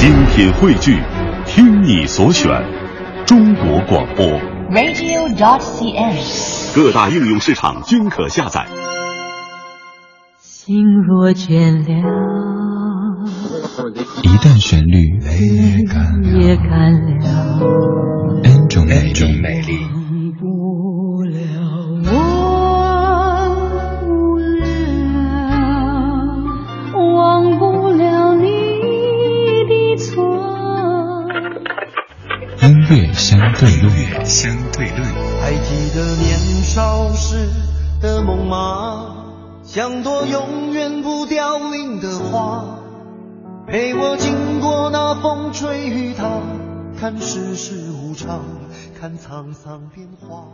精品汇聚，听你所选，中国广播。Radio.CN，各大应用市场均可下载。心若倦了，一旦旋律，泪干。对月相对论。还记得年少时的梦吗？像朵永远不凋零的花，陪我经过那风吹雨打，看世事无常，看沧桑变化。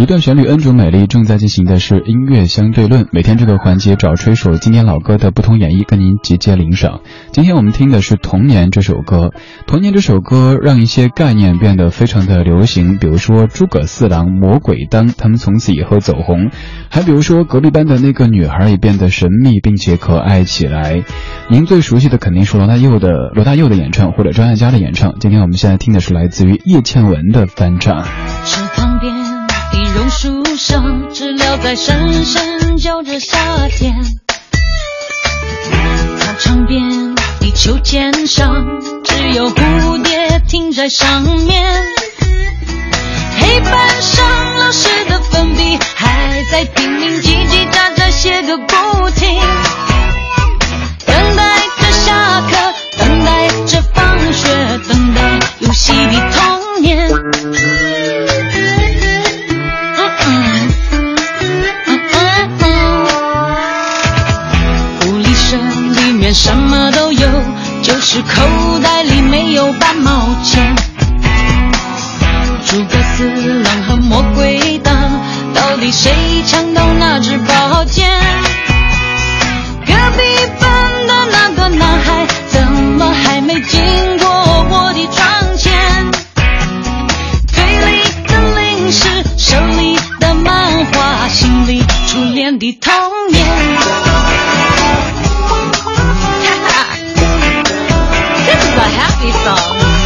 一段旋律，恩主美丽正在进行的是音乐相对论。每天这个环节找出一首经典老歌的不同演绎，跟您集结领赏。今天我们听的是《童年》这首歌，《童年》这首歌让一些概念变得非常的流行，比如说诸葛四郎、魔鬼灯，他们从此以后走红；还比如说隔壁班的那个女孩也变得神秘并且可爱起来。您最熟悉的肯定是罗大佑的罗大佑的演唱或者张艾嘉的演唱。今天我们现在听的是来自于叶倩文的翻唱。树上知了在声声叫着夏天，操场边的秋千上，只有蝴蝶停在上面。黑板上老师的粉笔还在拼命叽叽喳。里面什么都有，就是口袋里没有半毛钱。诸葛四郎和魔鬼党，到底谁抢到那支宝剑？隔壁班的那个男孩，怎么还没经过我的窗前？嘴里的零食，手里的漫画，心里初恋的。啊。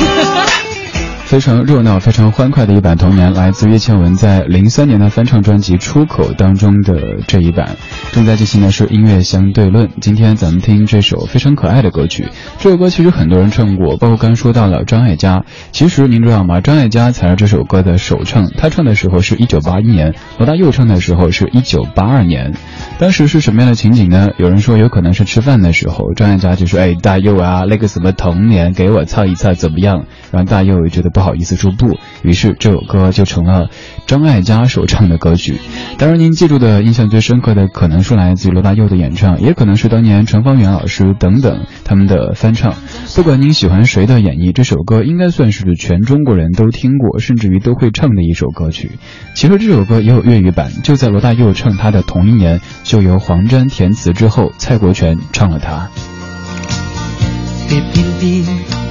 非常热闹、非常欢快的一版童年，来自叶倩文在零三年的翻唱专辑《出口》当中的这一版。正在进行的是音乐相对论，今天咱们听这首非常可爱的歌曲。这首歌其实很多人唱过，包括刚说到了张艾嘉。其实您知道吗？张艾嘉才是这首歌的首唱，她唱的时候是一九八一年，罗大佑唱的时候是一九八二年。当时是什么样的情景呢？有人说，有可能是吃饭的时候，张艾嘉就说：“哎，大佑啊，那个什么童年，给我唱一唱怎么样？”然后大佑就觉得不好。好意思说不，于是这首歌就成了张艾嘉首唱的歌曲。当然，您记住的印象最深刻的可能是来自于罗大佑的演唱，也可能是当年陈方圆老师等等他们的翻唱。不管您喜欢谁的演绎，这首歌应该算是全中国人都听过，甚至于都会唱的一首歌曲。其实这首歌也有粤语版，就在罗大佑唱他的同一年，就由黄沾填词之后，蔡国权唱了他。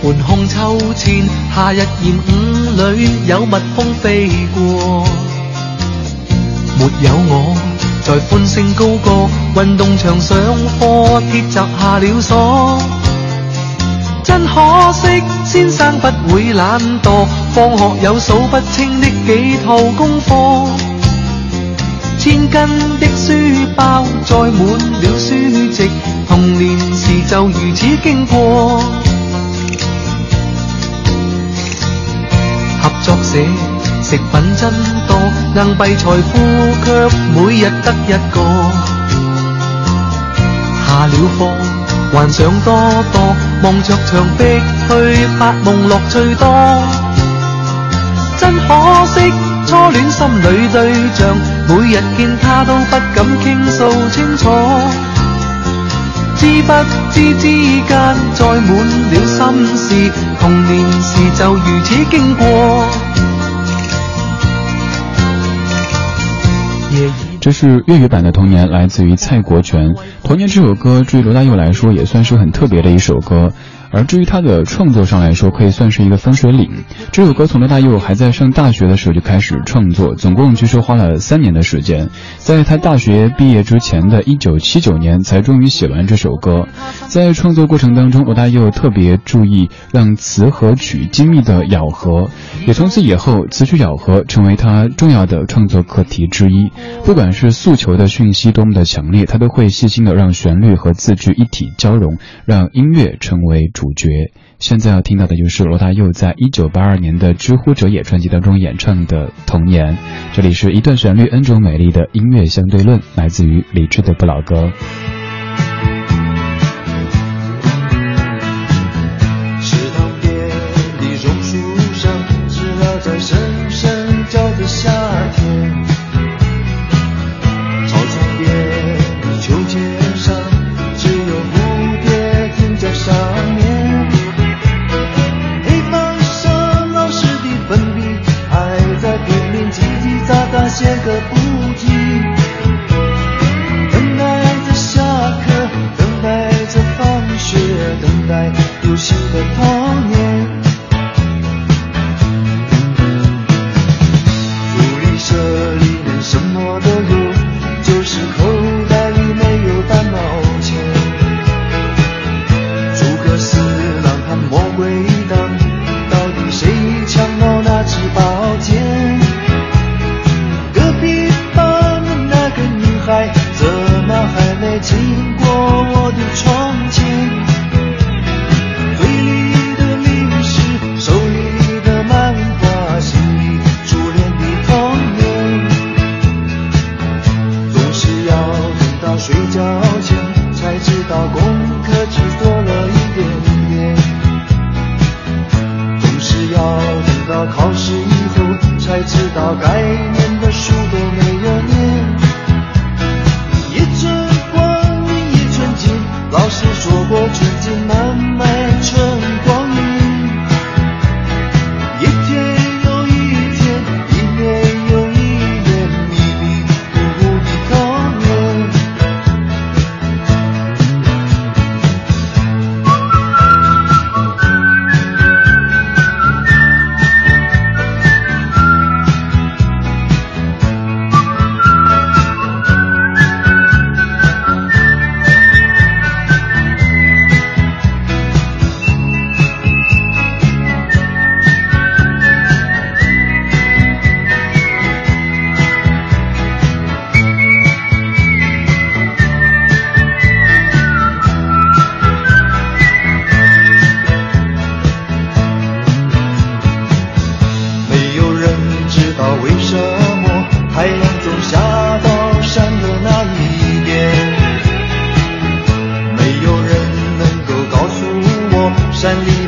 寒空秋千，夏日炎午里有蜜蜂飞过。没有我在欢声高歌，运动场上课铁闸下了锁。真可惜，先生不会懒惰，放学有数不清的几套功课。千斤的书包载满了书籍，童年时就如此经过。食品真多，硬币财富却每日得一个。下了课幻想多多，望着墙壁去发梦，乐趣多。真可惜，初恋心里对象，每日见他都不敢倾诉清楚。知不知之间载满了心事，童年时就如此经过。这是粤语版的《童年》，来自于蔡国权。《童年》这首歌，对于罗大佑来说，也算是很特别的一首歌。而至于他的创作上来说，可以算是一个分水岭。这首歌从罗大佑还在上大学的时候就开始创作，总共据说花了三年的时间，在他大学毕业之前的一九七九年才终于写完这首歌。在创作过程当中，罗大佑特别注意让词和曲精密的咬合，也从此以后词曲咬合成为他重要的创作课题之一。不管是诉求的讯息多么的强烈，他都会细心的让旋律和字句一体交融，让音乐成为。主角，现在要听到的就是罗大佑在一九八二年的《知乎者也》专辑当中演唱的《童年》，这里是一段旋律 n 种美丽的音乐相对论，来自于李志的不老歌。在有心的朋友。到考试以后，才知道该念的书多。Gracias.